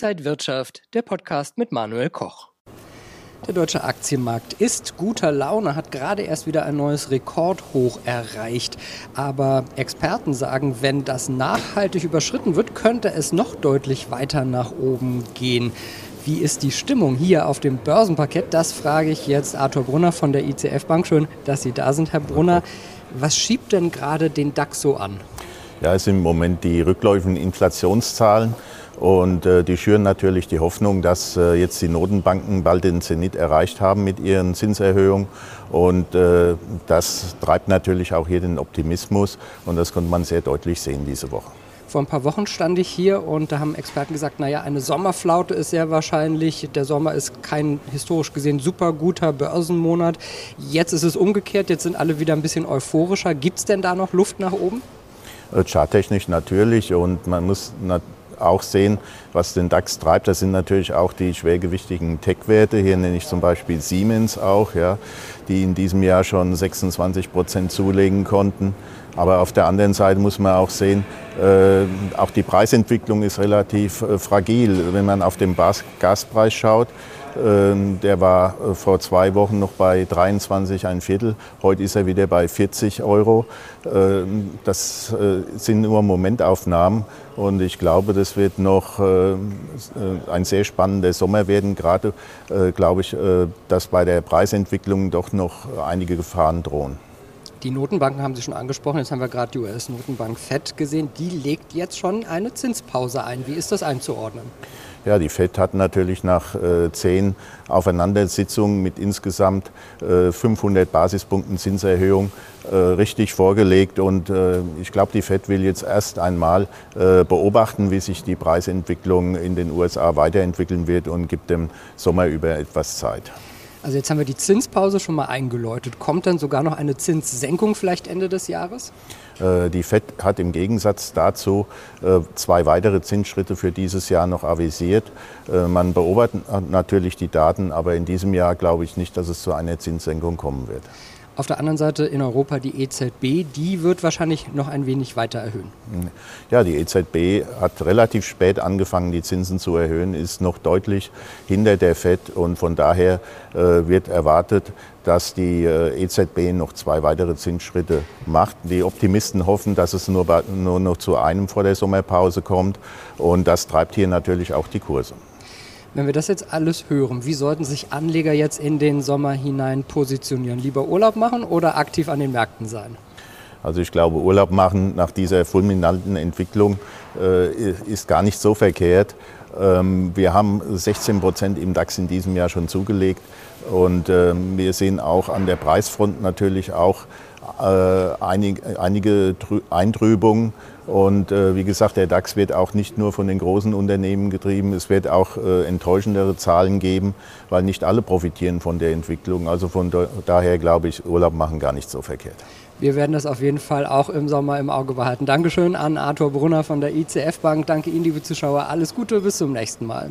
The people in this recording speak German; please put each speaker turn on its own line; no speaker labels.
Inside Wirtschaft, der Podcast mit Manuel Koch. Der deutsche Aktienmarkt ist guter Laune, hat gerade erst wieder ein neues Rekordhoch erreicht. Aber Experten sagen, wenn das nachhaltig überschritten wird, könnte es noch deutlich weiter nach oben gehen. Wie ist die Stimmung hier auf dem Börsenparkett? Das frage ich jetzt Arthur Brunner von der ICF Bank. Schön, dass Sie da sind, Herr Brunner. Was schiebt denn gerade den DAX so an?
Ja, es sind im Moment die rückläufigen Inflationszahlen. Und äh, die schüren natürlich die Hoffnung, dass äh, jetzt die Notenbanken bald den Zenit erreicht haben mit ihren Zinserhöhungen. Und äh, das treibt natürlich auch hier den Optimismus. Und das konnte man sehr deutlich sehen diese Woche.
Vor ein paar Wochen stand ich hier und da haben Experten gesagt, naja, eine Sommerflaute ist sehr wahrscheinlich. Der Sommer ist kein historisch gesehen super guter Börsenmonat. Jetzt ist es umgekehrt, jetzt sind alle wieder ein bisschen euphorischer. Gibt es denn da noch Luft nach oben?
Äh, charttechnisch natürlich und man muss auch sehen, was den DAX treibt. Das sind natürlich auch die schwergewichtigen Tech-Werte. Hier nenne ich zum Beispiel Siemens auch, ja, die in diesem Jahr schon 26 Prozent zulegen konnten. Aber auf der anderen Seite muss man auch sehen, äh, auch die Preisentwicklung ist relativ äh, fragil. Wenn man auf den Gaspreis schaut, ähm, der war äh, vor zwei Wochen noch bei 23 ein Viertel. Heute ist er wieder bei 40 Euro. Ähm, das äh, sind nur Momentaufnahmen und ich glaube, das wird noch äh, ein sehr spannender Sommer werden. Gerade glaube ich, dass bei der Preisentwicklung doch noch einige Gefahren drohen.
Die Notenbanken haben Sie schon angesprochen. Jetzt haben wir gerade die US-Notenbank FED gesehen. Die legt jetzt schon eine Zinspause ein. Wie ist das einzuordnen?
Ja, die FED hat natürlich nach äh, zehn Aufeinandersitzungen mit insgesamt äh, 500 Basispunkten Zinserhöhung äh, richtig vorgelegt. Und äh, ich glaube, die FED will jetzt erst einmal äh, beobachten, wie sich die Preisentwicklung in den USA weiterentwickeln wird und gibt dem Sommer über etwas Zeit.
Also jetzt haben wir die Zinspause schon mal eingeläutet. Kommt dann sogar noch eine Zinssenkung vielleicht Ende des Jahres?
Äh, die FED hat im Gegensatz dazu äh, zwei weitere Zinsschritte für dieses Jahr noch avisiert. Äh, man beobachtet natürlich die Daten, aber in diesem Jahr glaube ich nicht, dass es zu einer Zinssenkung kommen wird.
Auf der anderen Seite in Europa die EZB, die wird wahrscheinlich noch ein wenig weiter erhöhen.
Ja, die EZB hat relativ spät angefangen, die Zinsen zu erhöhen, ist noch deutlich hinter der FED und von daher äh, wird erwartet, dass die äh, EZB noch zwei weitere Zinsschritte macht. Die Optimisten hoffen, dass es nur, nur noch zu einem vor der Sommerpause kommt und das treibt hier natürlich auch die Kurse.
Wenn wir das jetzt alles hören, wie sollten sich Anleger jetzt in den Sommer hinein positionieren? Lieber Urlaub machen oder aktiv an den Märkten sein?
Also ich glaube, Urlaub machen nach dieser fulminanten Entwicklung äh, ist gar nicht so verkehrt. Ähm, wir haben 16 Prozent im DAX in diesem Jahr schon zugelegt und ähm, wir sehen auch an der Preisfront natürlich auch einig, einige Eintrübungen. Und äh, wie gesagt, der DAX wird auch nicht nur von den großen Unternehmen getrieben, es wird auch äh, enttäuschendere Zahlen geben, weil nicht alle profitieren von der Entwicklung. Also von daher glaube ich, Urlaub machen gar nicht so verkehrt.
Wir werden das auf jeden Fall auch im Sommer im Auge behalten. Dankeschön an Arthur Brunner von der ICF Bank. Danke Ihnen, liebe Zuschauer. Alles Gute, bis zum nächsten Mal.